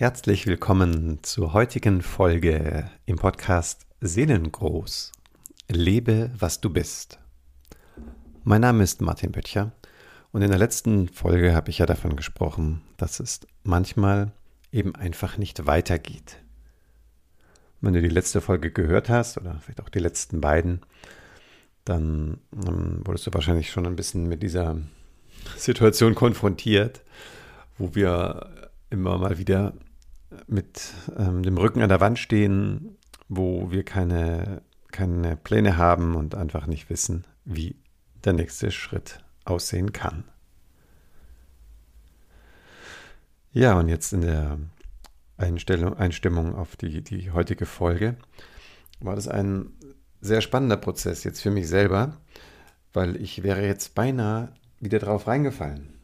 Herzlich willkommen zur heutigen Folge im Podcast Seelengroß. Lebe, was du bist. Mein Name ist Martin Böttcher und in der letzten Folge habe ich ja davon gesprochen, dass es manchmal eben einfach nicht weitergeht. Wenn du die letzte Folge gehört hast oder vielleicht auch die letzten beiden, dann ähm, wurdest du wahrscheinlich schon ein bisschen mit dieser Situation konfrontiert, wo wir immer mal wieder mit ähm, dem Rücken an der Wand stehen, wo wir keine, keine Pläne haben und einfach nicht wissen, wie der nächste Schritt aussehen kann. Ja, und jetzt in der Einstellung, Einstimmung auf die, die heutige Folge war das ein sehr spannender Prozess jetzt für mich selber, weil ich wäre jetzt beinahe wieder drauf reingefallen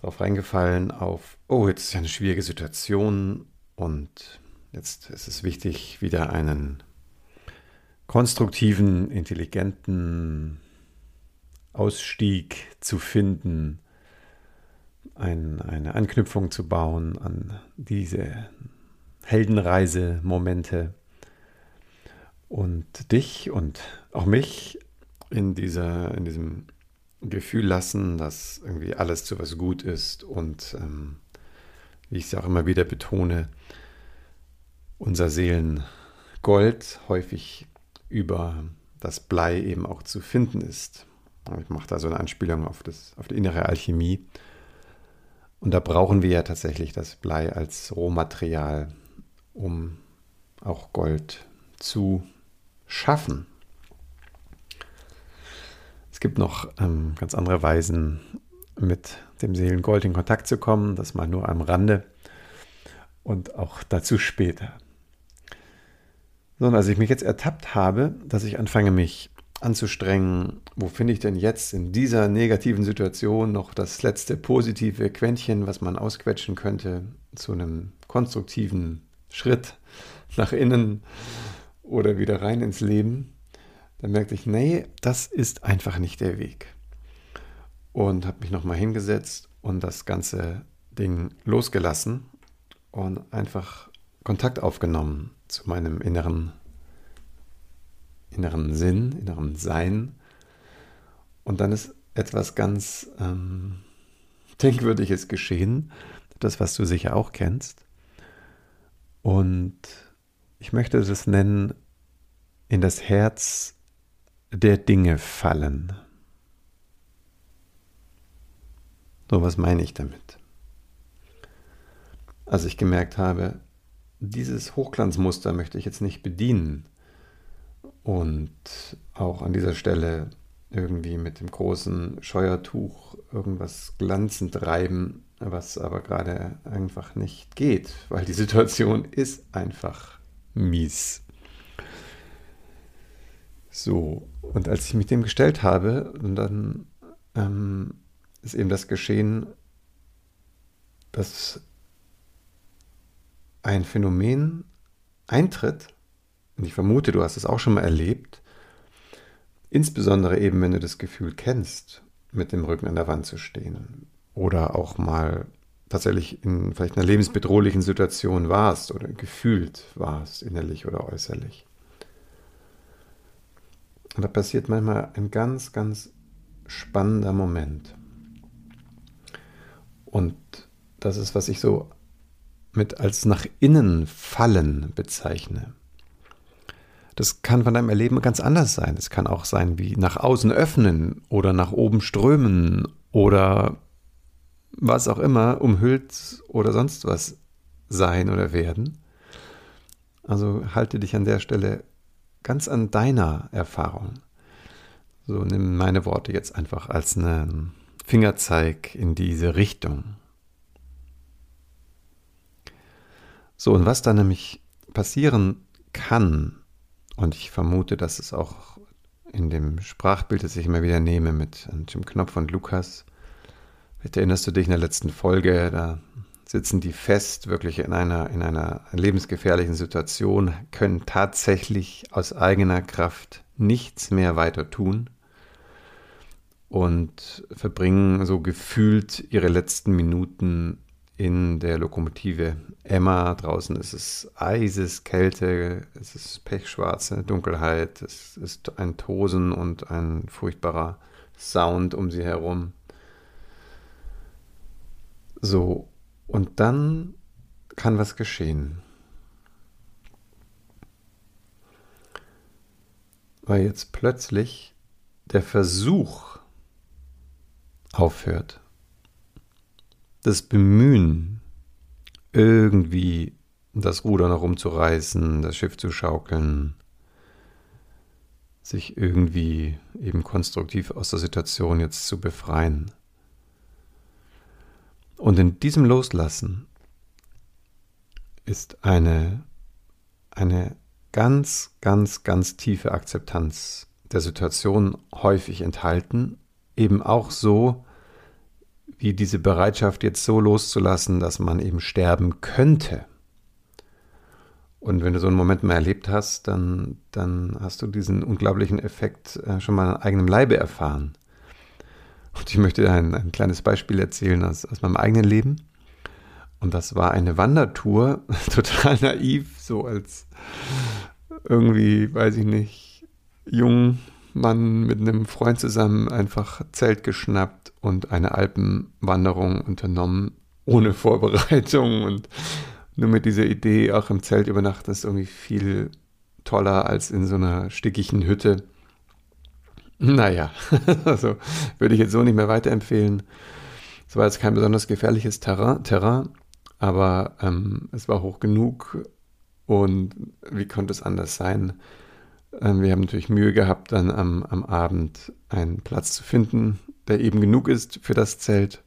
drauf reingefallen auf, oh, jetzt ist ja eine schwierige Situation und jetzt ist es wichtig, wieder einen konstruktiven, intelligenten Ausstieg zu finden, ein, eine Anknüpfung zu bauen an diese Heldenreise-Momente. Und dich und auch mich in, dieser, in diesem Gefühl lassen, dass irgendwie alles zu was gut ist und ähm, wie ich es ja auch immer wieder betone, unser Seelengold häufig über das Blei eben auch zu finden ist. Ich mache da so eine Anspielung auf, das, auf die innere Alchemie. Und da brauchen wir ja tatsächlich das Blei als Rohmaterial, um auch Gold zu schaffen. Es gibt noch ähm, ganz andere Weisen, mit dem Seelengold in Kontakt zu kommen. Das mal nur am Rande und auch dazu später. So, und als ich mich jetzt ertappt habe, dass ich anfange, mich anzustrengen, wo finde ich denn jetzt in dieser negativen Situation noch das letzte positive Quäntchen, was man ausquetschen könnte, zu einem konstruktiven Schritt nach innen oder wieder rein ins Leben, dann merkte ich, nee, das ist einfach nicht der Weg. Und habe mich nochmal hingesetzt und das ganze Ding losgelassen und einfach Kontakt aufgenommen zu meinem inneren, inneren Sinn, inneren Sein. Und dann ist etwas ganz ähm, Denkwürdiges geschehen, das, was du sicher auch kennst. Und ich möchte das nennen, in das Herz der Dinge fallen. So, was meine ich damit? Als ich gemerkt habe, dieses Hochglanzmuster möchte ich jetzt nicht bedienen und auch an dieser Stelle irgendwie mit dem großen Scheuertuch irgendwas glanzend reiben, was aber gerade einfach nicht geht, weil die Situation ist einfach mies. So, und als ich mich dem gestellt habe, und dann ähm, ist eben das geschehen, dass ein Phänomen eintritt, und ich vermute, du hast es auch schon mal erlebt, insbesondere eben, wenn du das Gefühl kennst, mit dem Rücken an der Wand zu stehen oder auch mal tatsächlich in vielleicht einer lebensbedrohlichen Situation warst oder gefühlt warst, innerlich oder äußerlich. Und da passiert manchmal ein ganz, ganz spannender Moment. Und das ist, was ich so mit als nach innen fallen bezeichne. Das kann von deinem Erleben ganz anders sein. Es kann auch sein wie nach außen öffnen oder nach oben strömen oder was auch immer, umhüllt oder sonst was sein oder werden. Also halte dich an der Stelle ganz an deiner Erfahrung. So nimm meine Worte jetzt einfach als einen Fingerzeig in diese Richtung. So, und was da nämlich passieren kann, und ich vermute, dass es auch in dem Sprachbild, das ich immer wieder nehme mit dem Knopf von Lukas, vielleicht erinnerst du dich in der letzten Folge, da sitzen die fest, wirklich in einer, in einer lebensgefährlichen Situation, können tatsächlich aus eigener Kraft nichts mehr weiter tun und verbringen so gefühlt ihre letzten Minuten in der Lokomotive Emma. Draußen ist es Eises, Kälte, es ist pechschwarze Dunkelheit, es ist ein Tosen und ein furchtbarer Sound um sie herum. So, und dann kann was geschehen. Weil jetzt plötzlich der Versuch aufhört das Bemühen, irgendwie das Ruder noch rumzureißen, das Schiff zu schaukeln, sich irgendwie eben konstruktiv aus der Situation jetzt zu befreien. Und in diesem Loslassen ist eine, eine ganz, ganz, ganz tiefe Akzeptanz der Situation häufig enthalten, eben auch so, wie diese Bereitschaft jetzt so loszulassen, dass man eben sterben könnte. Und wenn du so einen Moment mal erlebt hast, dann, dann hast du diesen unglaublichen Effekt äh, schon mal an eigenem Leibe erfahren. Und ich möchte ein, ein kleines Beispiel erzählen aus, aus meinem eigenen Leben. Und das war eine Wandertour, total naiv, so als irgendwie, weiß ich nicht, jung Mann mit einem Freund zusammen einfach Zelt geschnappt und eine Alpenwanderung unternommen, ohne Vorbereitung und nur mit dieser Idee, auch im Zelt übernachten ist irgendwie viel toller als in so einer stickigen Hütte. Naja, also würde ich jetzt so nicht mehr weiterempfehlen. Es war jetzt kein besonders gefährliches Terrain, Terrain aber ähm, es war hoch genug und wie konnte es anders sein? Ähm, wir haben natürlich Mühe gehabt, dann am, am Abend einen Platz zu finden, der eben genug ist für das Zelt.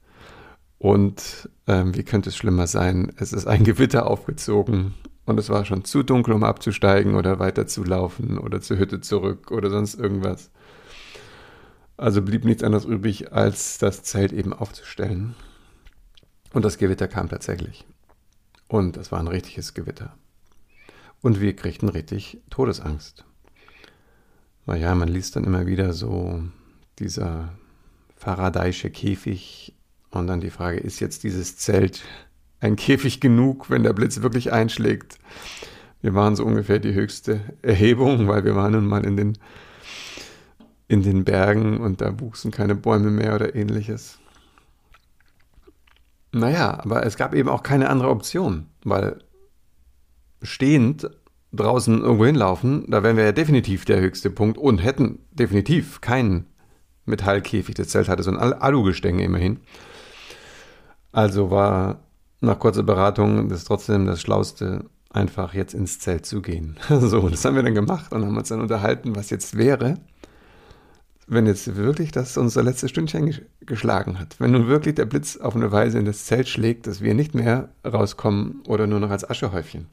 Und ähm, wie könnte es schlimmer sein? Es ist ein Gewitter aufgezogen und es war schon zu dunkel, um abzusteigen oder weiter zu laufen oder zur Hütte zurück oder sonst irgendwas. Also blieb nichts anderes übrig, als das Zelt eben aufzustellen. Und das Gewitter kam tatsächlich. Und es war ein richtiges Gewitter. Und wir kriegten richtig Todesangst. Naja, man liest dann immer wieder so dieser Faradayische Käfig und dann die Frage, ist jetzt dieses Zelt ein Käfig genug, wenn der Blitz wirklich einschlägt? Wir waren so ungefähr die höchste Erhebung, weil wir waren nun mal in den, in den Bergen und da wuchsen keine Bäume mehr oder ähnliches. Naja, aber es gab eben auch keine andere Option, weil stehend draußen irgendwo hinlaufen, da wären wir ja definitiv der höchste Punkt und hätten definitiv keinen Metallkäfig. Das Zelt hatte so ein Alugestänge immerhin. Also war nach kurzer Beratung das trotzdem das Schlauste, einfach jetzt ins Zelt zu gehen. so, das haben wir dann gemacht und haben uns dann unterhalten, was jetzt wäre, wenn jetzt wirklich das unser letztes Stündchen geschlagen hat. Wenn nun wirklich der Blitz auf eine Weise in das Zelt schlägt, dass wir nicht mehr rauskommen oder nur noch als Aschehäufchen.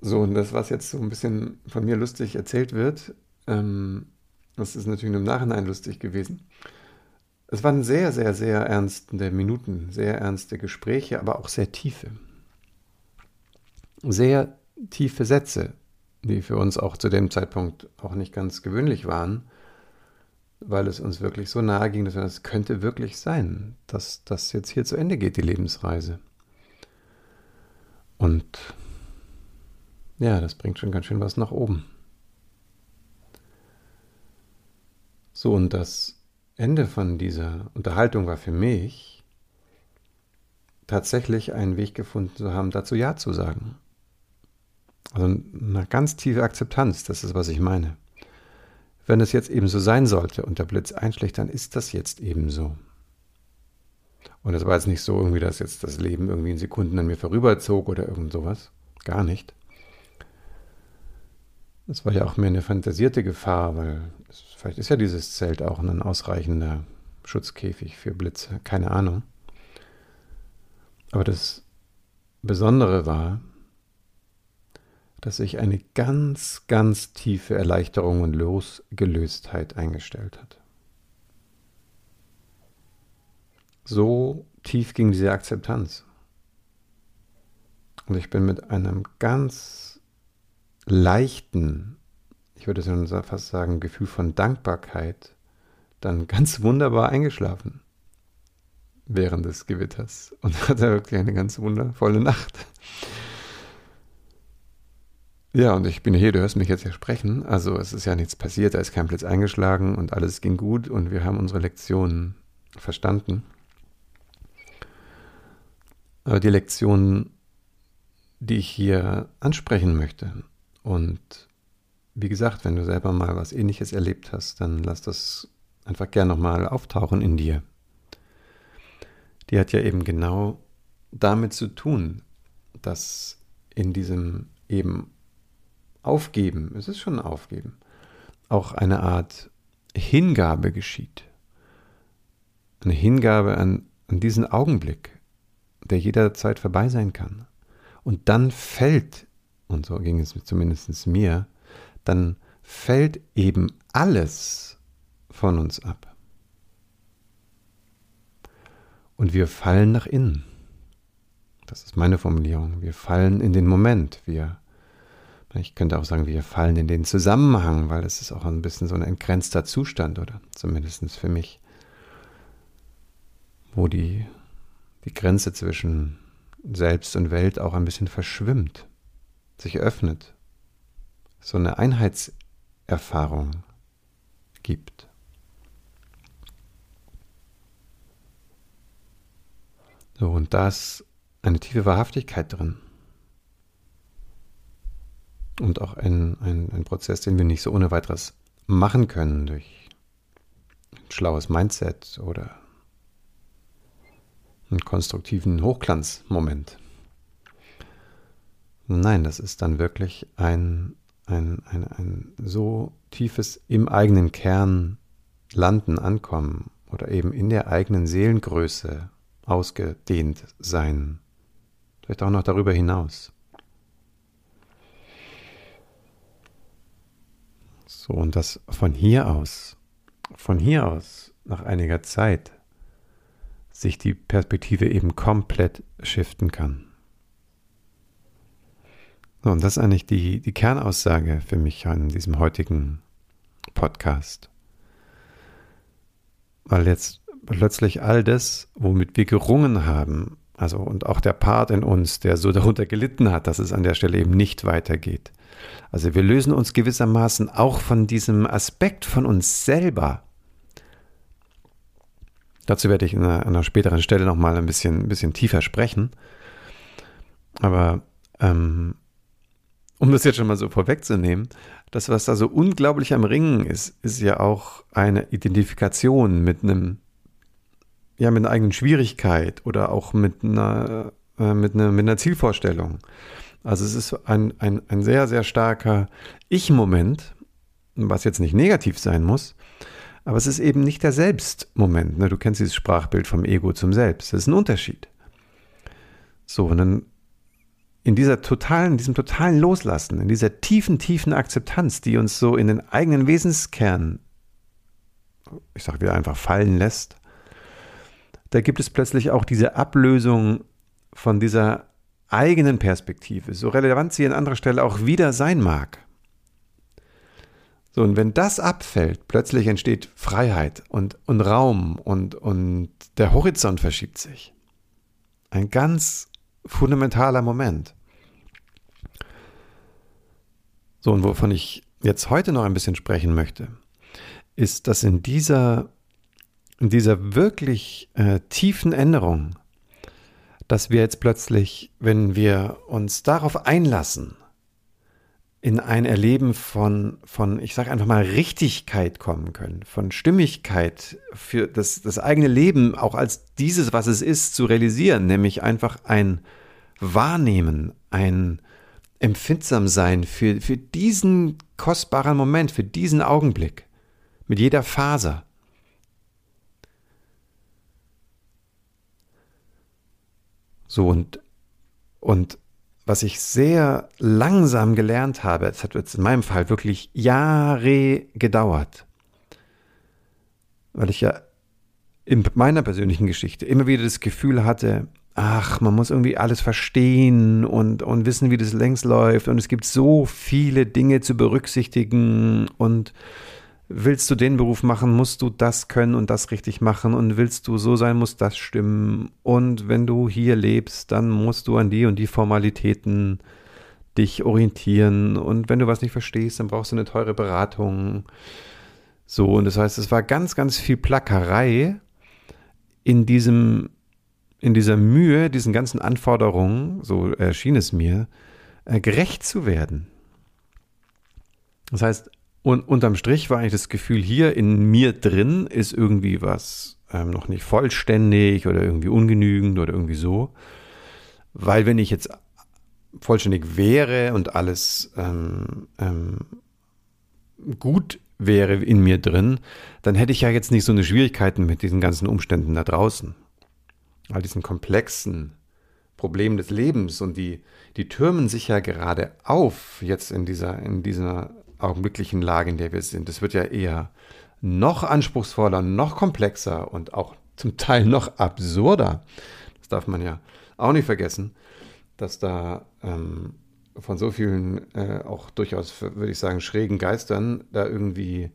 So, und das, was jetzt so ein bisschen von mir lustig erzählt wird, ähm, das ist natürlich im Nachhinein lustig gewesen. Es waren sehr, sehr, sehr ernste Minuten, sehr ernste Gespräche, aber auch sehr tiefe. Sehr tiefe Sätze, die für uns auch zu dem Zeitpunkt auch nicht ganz gewöhnlich waren, weil es uns wirklich so nahe ging, dass wir, das könnte wirklich sein, dass das jetzt hier zu Ende geht, die Lebensreise. Und ja, das bringt schon ganz schön was nach oben. So, und das Ende von dieser Unterhaltung war für mich tatsächlich einen Weg gefunden zu haben, dazu Ja zu sagen. Also eine ganz tiefe Akzeptanz, das ist, was ich meine. Wenn es jetzt eben so sein sollte und der Blitz einschlägt, dann ist das jetzt eben so. Und es war jetzt nicht so irgendwie, dass jetzt das Leben irgendwie in Sekunden an mir vorüberzog oder irgend sowas. Gar nicht. Das war ja auch mehr eine fantasierte Gefahr, weil es, vielleicht ist ja dieses Zelt auch ein ausreichender Schutzkäfig für Blitze, keine Ahnung. Aber das Besondere war, dass sich eine ganz, ganz tiefe Erleichterung und Losgelöstheit eingestellt hat. So tief ging diese Akzeptanz. Und ich bin mit einem ganz leichten, ich würde fast sagen, Gefühl von Dankbarkeit dann ganz wunderbar eingeschlafen. während des Gewitters und hatte wirklich eine ganz wundervolle Nacht. Ja, und ich bin hier, du hörst mich jetzt ja sprechen. Also es ist ja nichts passiert, da ist kein Blitz eingeschlagen und alles ging gut und wir haben unsere Lektionen verstanden. Aber die Lektionen, die ich hier ansprechen möchte und wie gesagt, wenn du selber mal was ähnliches erlebt hast, dann lass das einfach gern nochmal auftauchen in dir. Die hat ja eben genau damit zu tun, dass in diesem eben Aufgeben, es ist schon ein Aufgeben, auch eine Art Hingabe geschieht. Eine Hingabe an, an diesen Augenblick, der jederzeit vorbei sein kann. Und dann fällt, und so ging es zumindest mir, dann fällt eben alles von uns ab. Und wir fallen nach innen. Das ist meine Formulierung. Wir fallen in den Moment. Wir ich könnte auch sagen, wir fallen in den Zusammenhang, weil das ist auch ein bisschen so ein entgrenzter Zustand, oder zumindest für mich, wo die, die Grenze zwischen Selbst und Welt auch ein bisschen verschwimmt, sich öffnet, so eine Einheitserfahrung gibt. So, und da ist eine tiefe Wahrhaftigkeit drin und auch ein, ein, ein Prozess, den wir nicht so ohne weiteres machen können durch ein schlaues Mindset oder einen konstruktiven Hochglanzmoment. Nein, das ist dann wirklich ein, ein, ein, ein so tiefes im eigenen Kern landen, ankommen oder eben in der eigenen Seelengröße ausgedehnt sein. Vielleicht auch noch darüber hinaus. So, und das von hier aus, von hier aus, nach einiger Zeit, sich die Perspektive eben komplett shiften kann. So, und das ist eigentlich die, die Kernaussage für mich an diesem heutigen Podcast. Weil jetzt plötzlich all das, womit wir gerungen haben, also und auch der Part in uns, der so darunter gelitten hat, dass es an der Stelle eben nicht weitergeht, also wir lösen uns gewissermaßen auch von diesem Aspekt von uns selber. Dazu werde ich an einer, einer späteren Stelle nochmal ein bisschen, ein bisschen tiefer sprechen. Aber ähm, um das jetzt schon mal so vorwegzunehmen, das, was da so unglaublich am Ringen ist, ist ja auch eine Identifikation mit einem, ja, mit einer eigenen Schwierigkeit oder auch mit einer, äh, mit einer, mit einer Zielvorstellung. Also es ist ein, ein, ein sehr, sehr starker Ich-Moment, was jetzt nicht negativ sein muss, aber es ist eben nicht der Selbst-Moment. Ne? Du kennst dieses Sprachbild vom Ego zum Selbst. Das ist ein Unterschied. So, und dann in dieser totalen, diesem totalen Loslassen, in dieser tiefen, tiefen Akzeptanz, die uns so in den eigenen Wesenskern, ich sage wieder einfach fallen lässt, da gibt es plötzlich auch diese Ablösung von dieser eigenen Perspektive, so relevant sie an anderer Stelle auch wieder sein mag. So, und wenn das abfällt, plötzlich entsteht Freiheit und, und Raum und, und der Horizont verschiebt sich. Ein ganz fundamentaler Moment. So, und wovon ich jetzt heute noch ein bisschen sprechen möchte, ist, dass in dieser, in dieser wirklich äh, tiefen Änderung dass wir jetzt plötzlich, wenn wir uns darauf einlassen, in ein Erleben von, von ich sage einfach mal, Richtigkeit kommen können, von Stimmigkeit für das, das eigene Leben auch als dieses, was es ist, zu realisieren, nämlich einfach ein Wahrnehmen, ein Empfindsamsein für, für diesen kostbaren Moment, für diesen Augenblick, mit jeder Faser. So und, und was ich sehr langsam gelernt habe, es hat jetzt in meinem Fall wirklich Jahre gedauert, weil ich ja in meiner persönlichen Geschichte immer wieder das Gefühl hatte, ach, man muss irgendwie alles verstehen und, und wissen, wie das längst läuft. Und es gibt so viele Dinge zu berücksichtigen. Und willst du den Beruf machen, musst du das können und das richtig machen und willst du so sein, muss das stimmen und wenn du hier lebst, dann musst du an die und die Formalitäten dich orientieren und wenn du was nicht verstehst, dann brauchst du eine teure Beratung. So, und das heißt, es war ganz, ganz viel Plackerei in diesem, in dieser Mühe, diesen ganzen Anforderungen, so erschien es mir, äh, gerecht zu werden. Das heißt, und unterm Strich war eigentlich das Gefühl, hier in mir drin ist irgendwie was ähm, noch nicht vollständig oder irgendwie ungenügend oder irgendwie so. Weil wenn ich jetzt vollständig wäre und alles ähm, ähm, gut wäre in mir drin, dann hätte ich ja jetzt nicht so eine Schwierigkeiten mit diesen ganzen Umständen da draußen. All diesen komplexen Problemen des Lebens und die, die türmen sich ja gerade auf jetzt in dieser, in dieser augenblicklichen Lage, in der wir sind. Es wird ja eher noch anspruchsvoller, noch komplexer und auch zum Teil noch absurder. Das darf man ja auch nicht vergessen, dass da ähm, von so vielen äh, auch durchaus, würde ich sagen, schrägen Geistern da irgendwie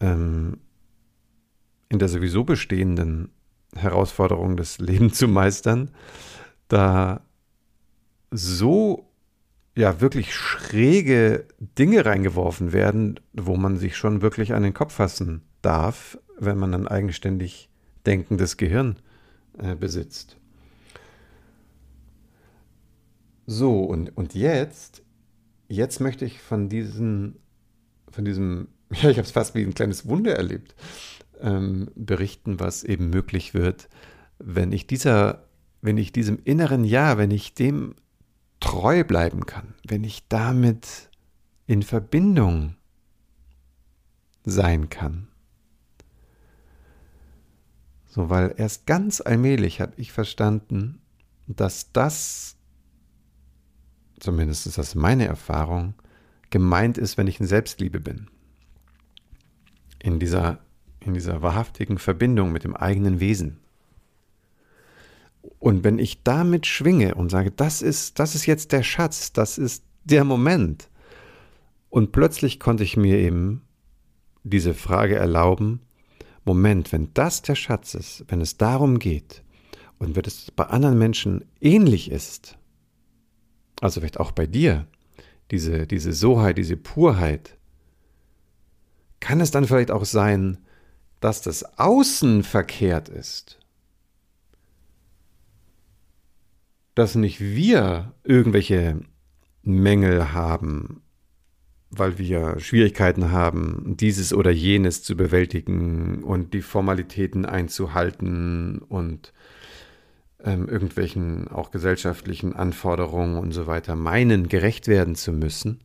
ähm, in der sowieso bestehenden Herausforderung des Lebens zu meistern, da so ja wirklich schräge Dinge reingeworfen werden, wo man sich schon wirklich an den Kopf fassen darf, wenn man ein eigenständig denkendes Gehirn äh, besitzt. So, und, und jetzt, jetzt möchte ich von diesen, von diesem, ja, ich habe es fast wie ein kleines Wunder erlebt, ähm, berichten, was eben möglich wird, wenn ich dieser, wenn ich diesem inneren Ja, wenn ich dem treu bleiben kann, wenn ich damit in Verbindung sein kann. So, weil erst ganz allmählich habe ich verstanden, dass das, zumindest ist das meine Erfahrung, gemeint ist, wenn ich in Selbstliebe bin. In dieser, in dieser wahrhaftigen Verbindung mit dem eigenen Wesen. Und wenn ich damit schwinge und sage, das ist, das ist jetzt der Schatz, das ist der Moment. Und plötzlich konnte ich mir eben diese Frage erlauben, Moment, wenn das der Schatz ist, wenn es darum geht und wenn es bei anderen Menschen ähnlich ist, also vielleicht auch bei dir, diese, diese Soheit, diese Purheit, kann es dann vielleicht auch sein, dass das Außen verkehrt ist dass nicht wir irgendwelche Mängel haben, weil wir Schwierigkeiten haben, dieses oder jenes zu bewältigen und die Formalitäten einzuhalten und ähm, irgendwelchen auch gesellschaftlichen Anforderungen und so weiter meinen, gerecht werden zu müssen,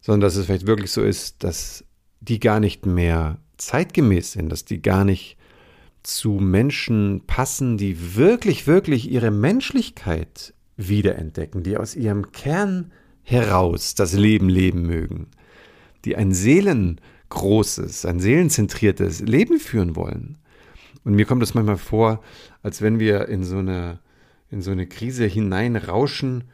sondern dass es vielleicht wirklich so ist, dass die gar nicht mehr zeitgemäß sind, dass die gar nicht zu Menschen passen, die wirklich, wirklich ihre Menschlichkeit wiederentdecken, die aus ihrem Kern heraus das Leben leben mögen, die ein seelengroßes, ein seelenzentriertes Leben führen wollen. Und mir kommt es manchmal vor, als wenn wir in so eine, in so eine Krise hineinrauschen,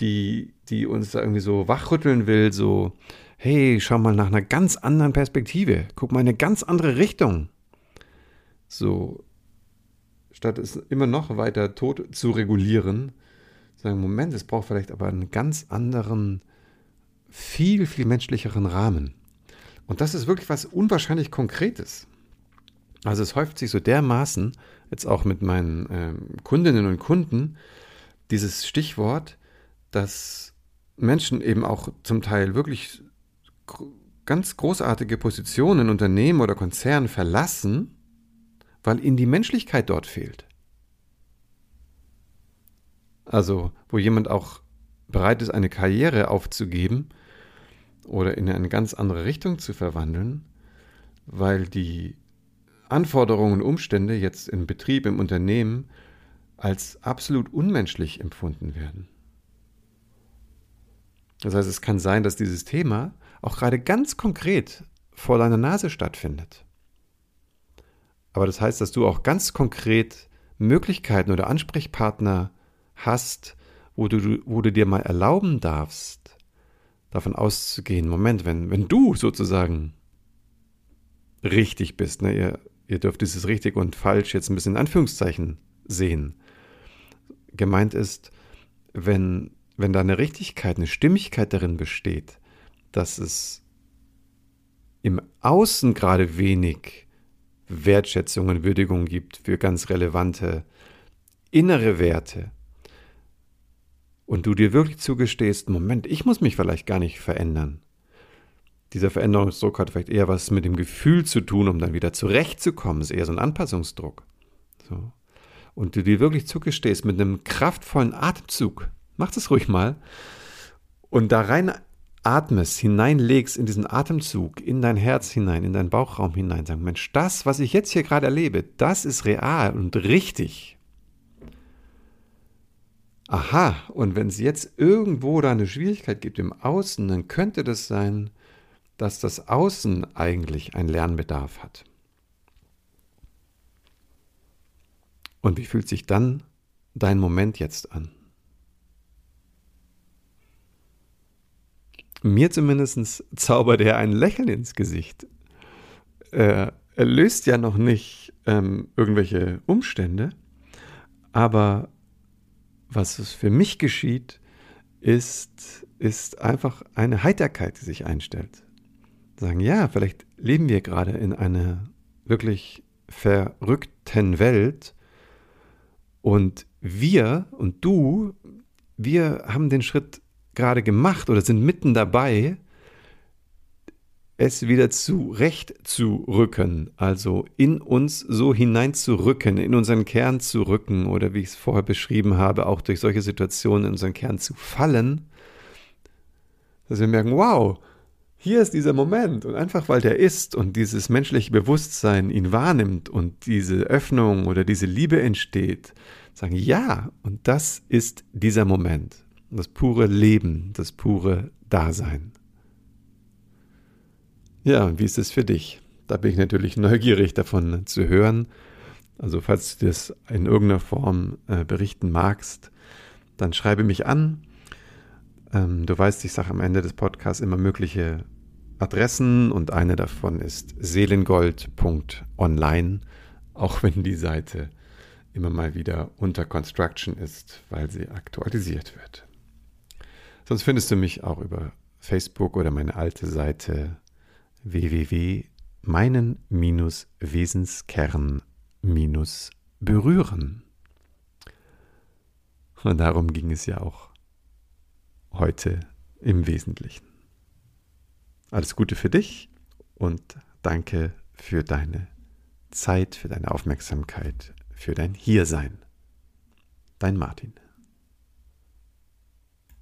die, die uns da irgendwie so wachrütteln will, so, hey, schau mal nach einer ganz anderen Perspektive, guck mal in eine ganz andere Richtung. So, statt es immer noch weiter tot zu regulieren, sagen, Moment, es braucht vielleicht aber einen ganz anderen, viel, viel menschlicheren Rahmen. Und das ist wirklich was unwahrscheinlich Konkretes. Also es häuft sich so dermaßen, jetzt auch mit meinen äh, Kundinnen und Kunden, dieses Stichwort, dass Menschen eben auch zum Teil wirklich ganz großartige Positionen in Unternehmen oder Konzernen verlassen, weil ihnen die Menschlichkeit dort fehlt. Also, wo jemand auch bereit ist, eine Karriere aufzugeben oder in eine ganz andere Richtung zu verwandeln, weil die Anforderungen und Umstände jetzt im Betrieb, im Unternehmen als absolut unmenschlich empfunden werden. Das heißt, es kann sein, dass dieses Thema auch gerade ganz konkret vor deiner Nase stattfindet. Aber das heißt, dass du auch ganz konkret Möglichkeiten oder Ansprechpartner hast, wo du, wo du dir mal erlauben darfst, davon auszugehen, Moment, wenn, wenn du sozusagen richtig bist. Ne? Ihr, ihr dürft dieses richtig und falsch jetzt ein bisschen in Anführungszeichen sehen. Gemeint ist, wenn, wenn da eine Richtigkeit, eine Stimmigkeit darin besteht, dass es im Außen gerade wenig Wertschätzung und Würdigung gibt für ganz relevante innere Werte und du dir wirklich zugestehst, Moment, ich muss mich vielleicht gar nicht verändern. Dieser Veränderungsdruck hat vielleicht eher was mit dem Gefühl zu tun, um dann wieder zurechtzukommen. Ist eher so ein Anpassungsdruck. So. Und du dir wirklich zugestehst mit einem kraftvollen Atemzug. Mach das ruhig mal. Und da rein atmest, hineinlegst in diesen Atemzug, in dein Herz hinein, in deinen Bauchraum hinein, sagen, Mensch, das, was ich jetzt hier gerade erlebe, das ist real und richtig. Aha, und wenn es jetzt irgendwo da eine Schwierigkeit gibt im Außen, dann könnte das sein, dass das Außen eigentlich einen Lernbedarf hat. Und wie fühlt sich dann dein Moment jetzt an? Mir zumindest zaubert er ein Lächeln ins Gesicht. Er, er löst ja noch nicht ähm, irgendwelche Umstände, aber was für mich geschieht, ist, ist einfach eine Heiterkeit, die sich einstellt. Sagen, ja, vielleicht leben wir gerade in einer wirklich verrückten Welt und wir und du, wir haben den Schritt gerade gemacht oder sind mitten dabei, es wieder zurechtzurücken, also in uns so hineinzurücken, in unseren Kern zu rücken oder wie ich es vorher beschrieben habe, auch durch solche Situationen in unseren Kern zu fallen, dass wir merken, wow, hier ist dieser Moment. Und einfach weil der ist und dieses menschliche Bewusstsein ihn wahrnimmt und diese Öffnung oder diese Liebe entsteht, sagen, ja, und das ist dieser Moment das pure Leben, das pure Dasein. Ja, wie ist es für dich? Da bin ich natürlich neugierig davon zu hören. Also falls du das in irgendeiner Form äh, berichten magst, dann schreibe mich an. Ähm, du weißt, ich sage am Ende des Podcasts immer mögliche Adressen und eine davon ist seelengold.online, auch wenn die Seite immer mal wieder unter Construction ist, weil sie aktualisiert wird. Sonst findest du mich auch über Facebook oder meine alte Seite www.meinen-wesenskern-berühren. Und darum ging es ja auch heute im Wesentlichen. Alles Gute für dich und danke für deine Zeit, für deine Aufmerksamkeit, für dein Hiersein. Dein Martin.